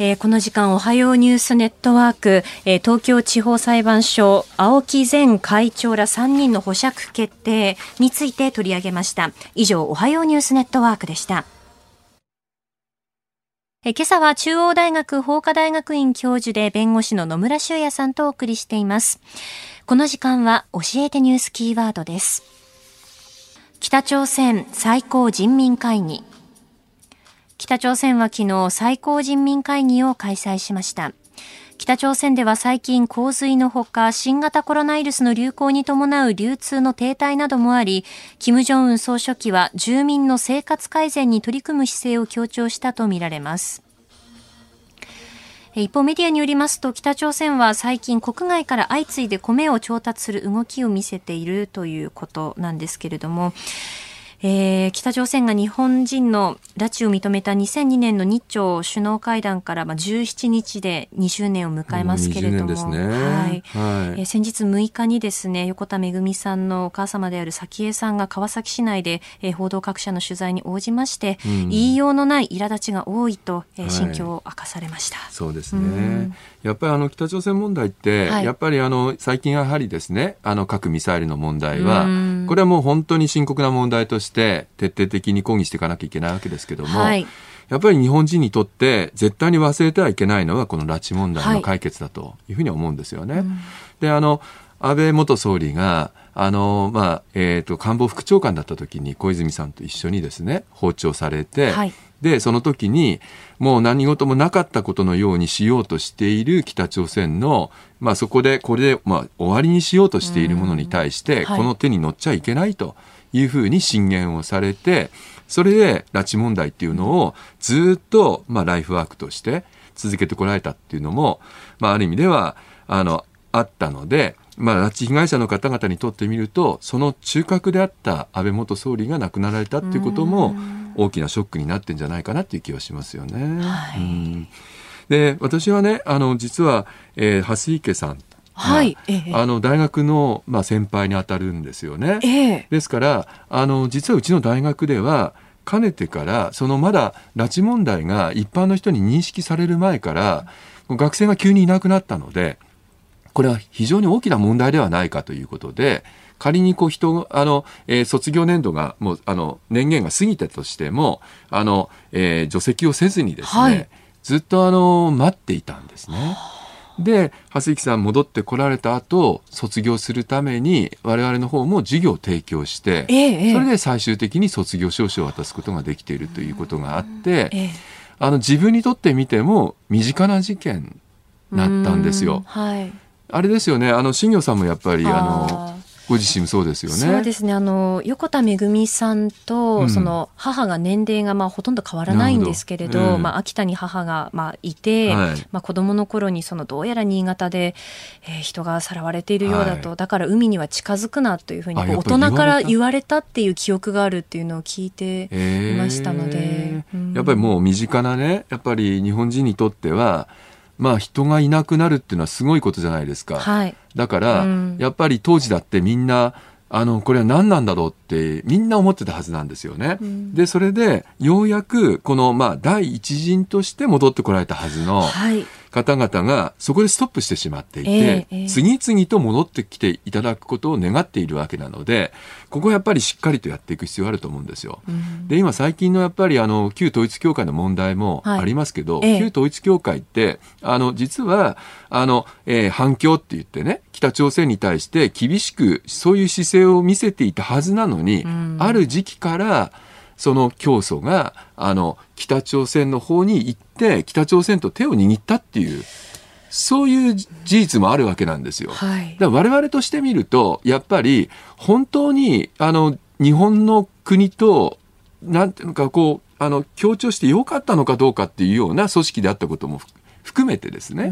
えー、この時間、おはようニュースネットワーク、えー、東京地方裁判所、青木前会長ら3人の保釈決定について取り上げました。以上、おはようニュースネットワークでした。え今朝は中央大学法科大学院教授で弁護士の野村修也さんとお送りしています。この時間は教えてニュースキーワードです。北朝鮮最高人民会議。北朝鮮は昨日最高人民会議を開催しました。北朝鮮では最近洪水のほか新型コロナウイルスの流行に伴う流通の停滞などもあり、金正恩総書記は住民の生活改善に取り組む姿勢を強調したとみられます。一方メディアによりますと北朝鮮は最近国外から相次いで米を調達する動きを見せているということなんですけれども、えー、北朝鮮が日本人の拉致を認めた2002年の日朝首脳会談からまあ17日で2周年を迎えますけれども、ね、はい、はい、えー、先日6日にですね横田めぐみさんのお母様である早紀江さんが川崎市内で、えー、報道各社の取材に応じまして、うん、言いようのない苛立ちが多いと、えー、心境を明かされました。はい、そうですね、うんやっぱりあの北朝鮮問題って、はい、やっぱりあの最近やはりですねあの核ミサイルの問題はこれはもう本当に深刻な問題として徹底的に抗議していかなきゃいけないわけですけども、はい、やっぱり日本人にとって絶対に忘れてはいけないのはこの拉致問題の解決だというふうに思うんですよね。はい、であの安倍元総理があの、まあ、えっ、ー、と、官房副長官だった時に小泉さんと一緒にですね、訪朝されて、はい、で、その時に、もう何事もなかったことのようにしようとしている北朝鮮の、まあそこで、これで、まあ終わりにしようとしているものに対して、この手に乗っちゃいけないというふうに進言をされて、それで拉致問題っていうのをずっと、まあライフワークとして続けてこられたっていうのも、まあある意味では、あの、あったので、まあ、拉致被害者の方々にとってみると、その中核であった安倍元総理が亡くなられたっていうことも、大きなショックになってんじゃないかなっていう気はしますよね。はい、で、私はね、あの、実は、えー、蓮池さんはい、ええ、あの大学の、まあ、先輩に当たるんですよね。え、ですからあの実はうちの大学ではかねてからそのまだ拉致問題が一般の人に認識される前から学生が急にいなくなったのでこれは非常に大きな問題ではないかということで仮にこう人、あの、えー、卒業年度がもう、あの、年限が過ぎたとしても、あの、えー、除籍をせずにですね、はい、ずっとあの、待っていたんですね。で、蓮行さん戻ってこられた後、卒業するために、我々の方も授業を提供して、ええ、それで最終的に卒業証書を渡すことができているということがあって、え、あの、自分にとってみても身近な事件だったんですよ。はい、あれですよね、あの、新業さんもやっぱり、あの、ご自身もそうですよね。そうですね。あの横田めぐみさんと、うん、その母が年齢がまあほとんど変わらないんですけれど、どまあ秋田に母がまあいて、はい、まあ子供の頃にそのどうやら新潟で、えー、人がさらわれているようだと、はい、だから海には近づくなというふうに大人から言われた？っていう記憶があるっていうのを聞いていましたので、えーうん、やっぱりもう身近なね、やっぱり日本人にとっては。まあ人がいなくなるっていうのはすごいことじゃないですか。はい、だから、うん、やっぱり当時だってみんなあの、これは何なんだろうってみんな思ってたはずなんですよね。うん、で、それでようやくこの、まあ、第一陣として戻ってこられたはずの、はい、方々がそこでストップしてしまっていて、えー、次々と戻ってきていただくことを願っているわけなので、ここはやっぱりしっかりとやっていく必要あると思うんですよ。うん、で、今最近のやっぱりあの、旧統一教会の問題もありますけど、はいえ。ー、旧統一教会って、あの、実は、あの、えー、反響って言ってね、北朝鮮に対して厳しくそういう姿勢を見せていたはずなのに、うん、ある時期から、その教祖が、あの、北朝鮮の方に行って、北朝鮮と手を握ったっていう、そういう事実もあるわけなんですよ。はい、だ我々としてみると、やっぱり、本当に、あの、日本の国と、なんていうのか、こう、あの、強調してよかったのかどうかっていうような組織であったことも含めてですね、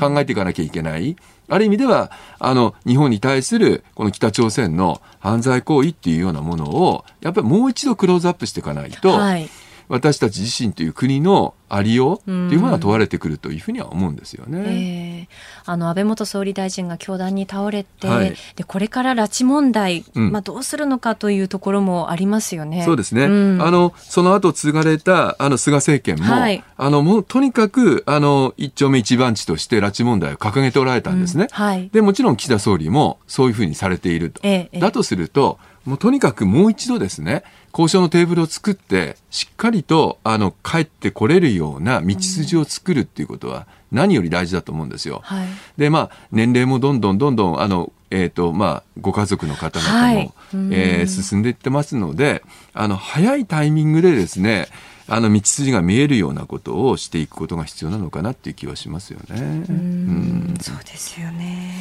考えていかなきゃいけない。ある意味では、あの、日本に対する、この北朝鮮の犯罪行為っていうようなものを、やっぱりもう一度クローズアップしていかないと、はい私たち自身という国のありようっていうものが問われてくるというふうには思うんですよね。えー、あの安倍元総理大臣が凶弾に倒れて、はい、でこれから拉致問題、うん、まあどうするのかというところもありますよね。そうですね。うん、あのその後継がれたあの菅政権も、はい、あのもうとにかくあの一丁目一番地として拉致問題を掲げておられたんですね。うんはい、でもちろん岸田総理もそういうふうにされていると。えー、だとするともうとにかくもう一度ですね交渉のテーブルを作ってしっかりとあの帰ってこれるような道筋を作るっていうことは何より大事だと思うんですよ。はい、でまあ年齢もどんどんどんどんあのえーとまあ、ご家族の方々も、はい、えー、進んでいってますのであの早いタイミングでですねあの道筋が見えるようなことをしていくことが必要なのかなっていう気はしますよね。うんそうですよね。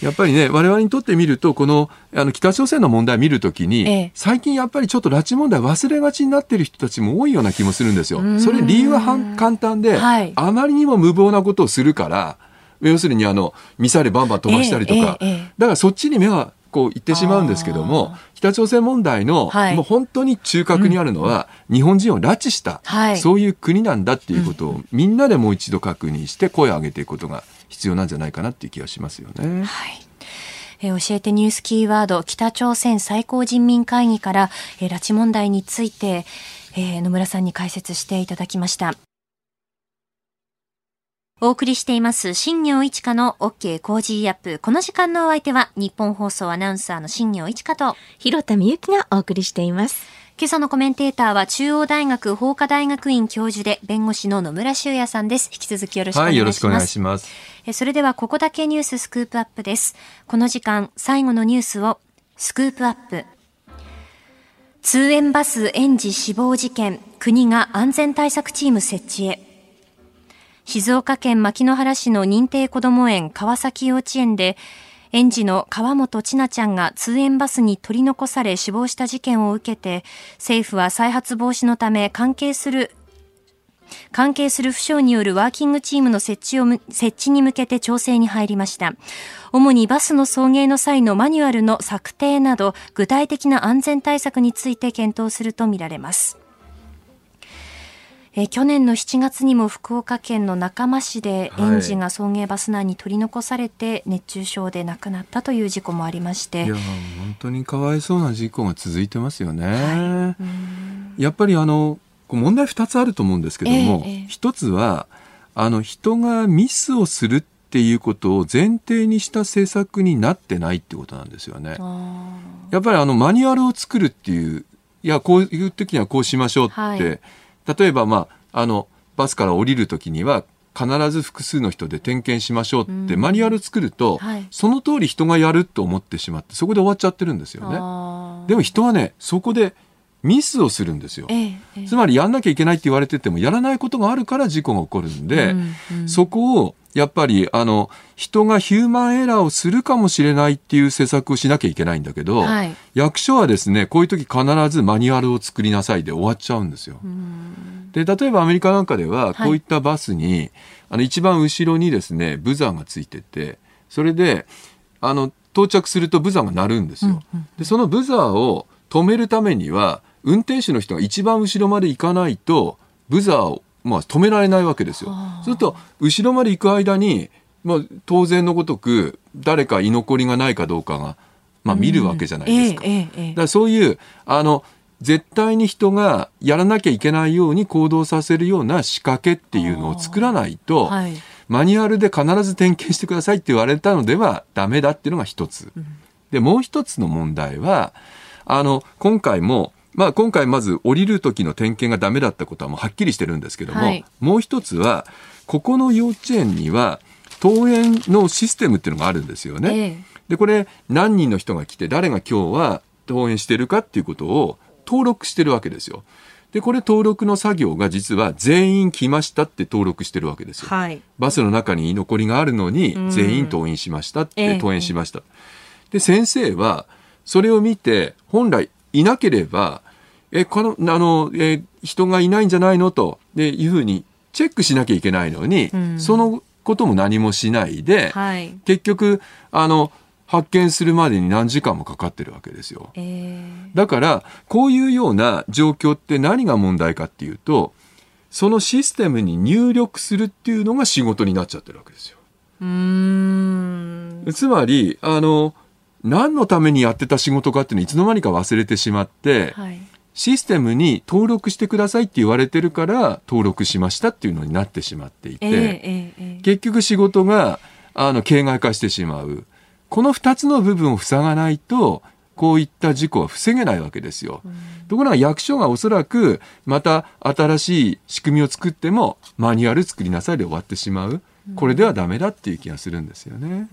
やっぱりね我々にとってみるとこのあの北朝鮮の問題を見るときに、ええ、最近やっぱりちょっと拉致問題忘れがちになっている人たちも多いような気もするんですよ。それ理由は簡単で、はい、あまりにも無謀なことをするから。要するにあのミサイルバンバン飛ばしたりとか、え、だからそっちに目がこう言ってしまうんですけども北朝鮮問題の、はい、もう本当に中核にあるのは、うん、日本人を拉致した、はい、そういう国なんだっていうことを、みんなでもう一度確認して声を上げていくことが必要なんじゃないかなっていう気がしますよね。はい。え教えてニュースキーワード北朝鮮最高人民会議から、え拉致問題について、えー、野村さんに解説していただきました。お送りしています、新行市佳の OK Cozy up。この時間のお相手は、ニッポン放送アナウンサーの新行市佳と、ひろたみゆきがお送りしています。今朝のコメンテーターは、中央大学法科大学院教授で、弁護士の野村修也さんです。引き続きよろしくお願いします。はい、よろしくお願いします。それでは、ここだけニューススクープアップです。この時間、最後のニュースを、スクープアップ。通園バス園児死亡事件、国が安全対策チーム設置へ。静岡県牧之原市の認定こども園川崎幼稚園で、園児の川本千奈ちゃんが通園バスに取り残され死亡した事件を受けて、政府は再発防止のため関係する関係する府省によるワーキングチームの設置を、設置に向けて調整に入りました。主にバスの送迎の際のマニュアルの策定など、具体的な安全対策について検討するとみられます。え去年の7月にも福岡県の中間市で園児が送迎バス内に取り残されて熱中症で亡くなったという事故もありまして、いや本当にかわいそうな事故が続いてますよね。はい、やっぱりあの問題2つあると思うんですけども、えー、1つはあの人がミスをするっていうことを前提にした政策になってないってことなんですよね。やっぱりあのマニュアルを作るっていういやこういう時にはこうしましょうって、はい例えば、まあ、あのバスから降りる時には必ず複数の人で点検しましょうってマニュアル作ると、はい、その通り人がやると思ってしまってそこで終わっちゃってるんですよね。でも人はねそこでミスをするんですよ、ええ、つまりやんなきゃいけないって言われててもやらないことがあるから事故が起こるんで、うんうん、そこをやっぱりあの人がヒューマンエラーをするかもしれないっていう施策をしなきゃいけないんだけど、はい、役所はですねこういう時必ずマニュアルを作りなさいで終わっちゃうんですよ。で例えばアメリカなんかではこういったバスに、はい、あの一番後ろにですねブザーがついててそれであの到着するとブザーが鳴るんですよ。でそのブザーを止めるためには運転手の人が一番後ろまで行かないとブザーをまあ、止められないわけですよ。そうすると後ろまで行く間に、まあ、当然のごとく誰か居残りがないかどうかが、まあ、見るわけじゃないですか。だからそういうあの絶対に人がやらなきゃいけないように行動させるような仕掛けっていうのを作らないと、はい、マニュアルで必ず点検してくださいって言われたのではダメだっていうのが一つ。でもう一つの問題はあの今回もまあ、今回まず降りる時の点検がダメだったことはもうはっきりしてるんですけども、はい、もう一つはここの幼稚園には登園のシステムっていうのがあるんですよね。えー、でこれ何人の人が来て誰が今日は登園してるかっていうことを登録してるわけですよ。でこれ登録の作業が実は全員来ましたって登録してるわけですよ。はい、バスの中に居残りがあるのに全員登園しましたって登園しました。えー、で先生はそれを見て本来いなければえこのあの、え人がいないんじゃないのとでいうふうにチェックしなきゃいけないのに、うん、そのことも何もしないで、はい、結局あの発見するまでに何時間もかかってるわけですよ。えー、だから、こういうような状況って何が問題かっていうと、そのシステムに入力するっていうのが仕事になっちゃってるわけですよ。うんつまり、あの、何のためにやってた仕事かっていうのをいつの間にか忘れてしまって、はい、システムに登録してくださいって言われてるから登録しましたっていうのになってしまっていて、えーえー、結局仕事があの形骸化してしまう。この2つの部分を塞がないとこういった事故は防げないわけですよ。ところが役所がおそらくまた新しい仕組みを作ってもマニュアル作りなさいで終わってしまう。これではダメだっていう気がするんですよね。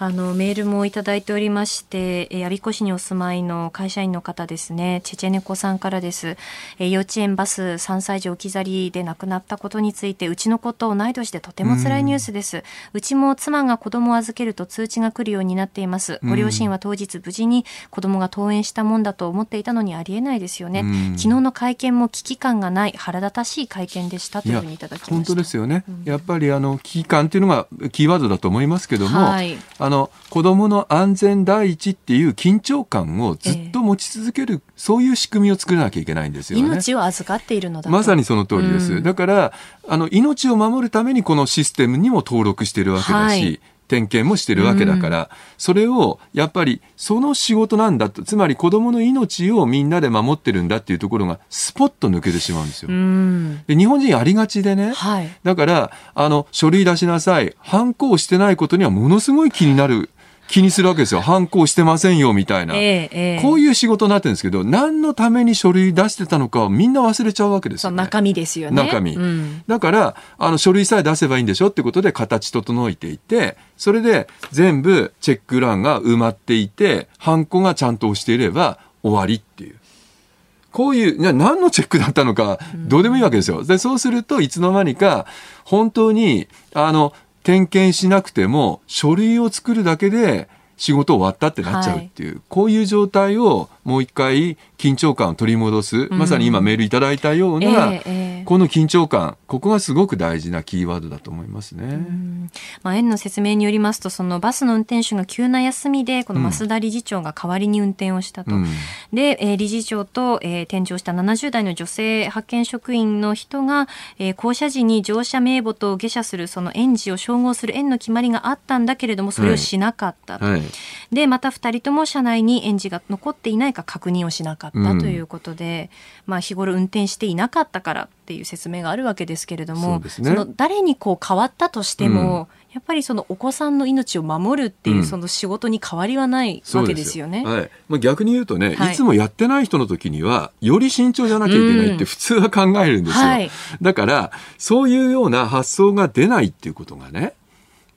うんあのメールもいただいておりまして、えー、我孫子市にお住まいの会社員の方ですね、チェチェネコさんからです。えー、幼稚園バス3歳児置き去りで亡くなったことについて、うちの子と同い年でとても辛いニュースです。ううちも妻が子供を預けると通知が来るようになっています。ご両親は当日無事に子供が登園したもんだと思っていたのにありえないですよね。昨日の会見も危機感がない腹立たしい会見でしたというふうにいただきました。本当ですよね。うん、やっぱりあの危機感っていうのがキーワードだと思いますけども、はい、あの子どもの安全第一っていう緊張感をずっと持ち続ける、えー、そういう仕組みを作らなきゃいけないんですよね。命を預かっているのだまさにその通りです。うん、だからあの命を守るためにこのシステムにも登録してるわけだし、はい点検もしてるわけだから、うん、それをやっぱりその仕事なんだとつまり子どもの命をみんなで守ってるんだっていうところがスポッと抜けてしまうんですよ。うん、で日本人ありがちでね、はい、だからあの書類出しなさい。反抗してないことにはものすごい気になる気にするわけですよ。反抗してませんよ、みたいな、えーえー。こういう仕事になってるんですけど、何のために書類出してたのかをみんな忘れちゃうわけですよ、ね、中身ですよね。中身。うん、だから、あの、書類さえ出せばいいんでしょってことで形整えていて、それで全部チェック欄が埋まっていて、ハンコがちゃんと押していれば終わりっていう。こういう、何のチェックだったのか、どうでもいいわけですよ。で、そうするといつの間にか、本当に、あの、点検しなくても書類を作るだけで仕事終わったってなっちゃうっていう、はい、こういう状態をもう一回緊張感を取り戻す、まさに今メールいただいたような、えー、この緊張感、ここがすごく大事なキーワードだと思いますね。まあ、園の説明によりますと、そのバスの運転手が急な休みで、この増田理事長が代わりに運転をしたと。うん、で、えー、理事長と、えー、転乗した70代の女性派遣職員の人が、えー、降車時に乗車名簿と下車するその園児を照合する園の決まりがあったんだけれども、それをしなかったと。はいはいでまた2人とも車内に園児が残っていないか確認をしなかったということで、うん、まあ、日頃運転していなかったからっていう説明があるわけですけれどもそ、ね,、の誰にこう変わったとしても、うん。やっぱりそのお子さんの命を守るっていうその仕事に変わりはないわけですよね。はい、まあ、逆に言うとね、はい、いつもやってない人の時にはより慎重じゃなきゃいけないって普通は考えるんですよ。はい、だからそういうような発想が出ないっていうことがね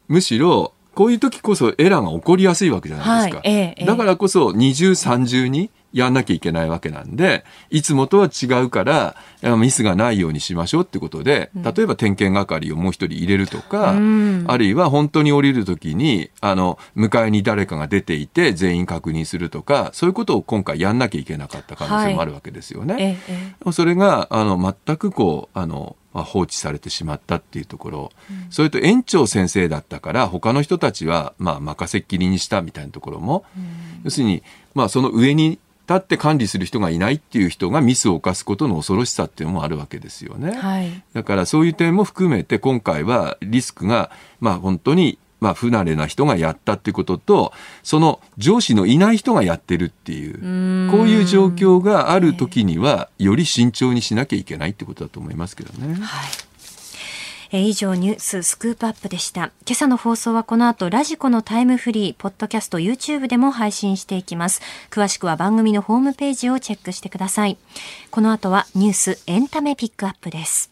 むしろこういう時こそエラーが起こりやすいわけじゃないですか。はいええ、だからこそ二重三重にやんなきゃいけないわけなんで、いつもとは違うから、ミスがないようにしましょうってことで、例えば点検係をもう一人入れるとか、うん、あるいは本当に降りるときに、あの、迎えに誰かが出ていて全員確認するとか、そういうことを今回やんなきゃいけなかった可能性もあるわけですよね。はい。ええ、それが、あの、全くこう、あの、まあ、放置されてしまったっていうところ、うん、それと園長先生だったから他の人たちはまあ任せっきりにしたみたいなところも、うん、要するにまあその上に立って管理する人がいないっていう人がミスを犯すことの恐ろしさっていうのもあるわけですよね。はい、だからそういう点も含めて今回はリスクがまあ本当にまあ、不慣れな人がやったっていうことと、その上司のいない人がやってるっていう、うこういう状況がある時には、より慎重にしなきゃいけないってことだと思いますけどね。はいえ以上ニューススクープアップでした。今朝の放送はこの後ラジコのタイムフリー、ポッドキャスト、YouTube でも配信していきます。詳しくは番組のホームページをチェックしてください。この後はニュースエンタメピックアップです。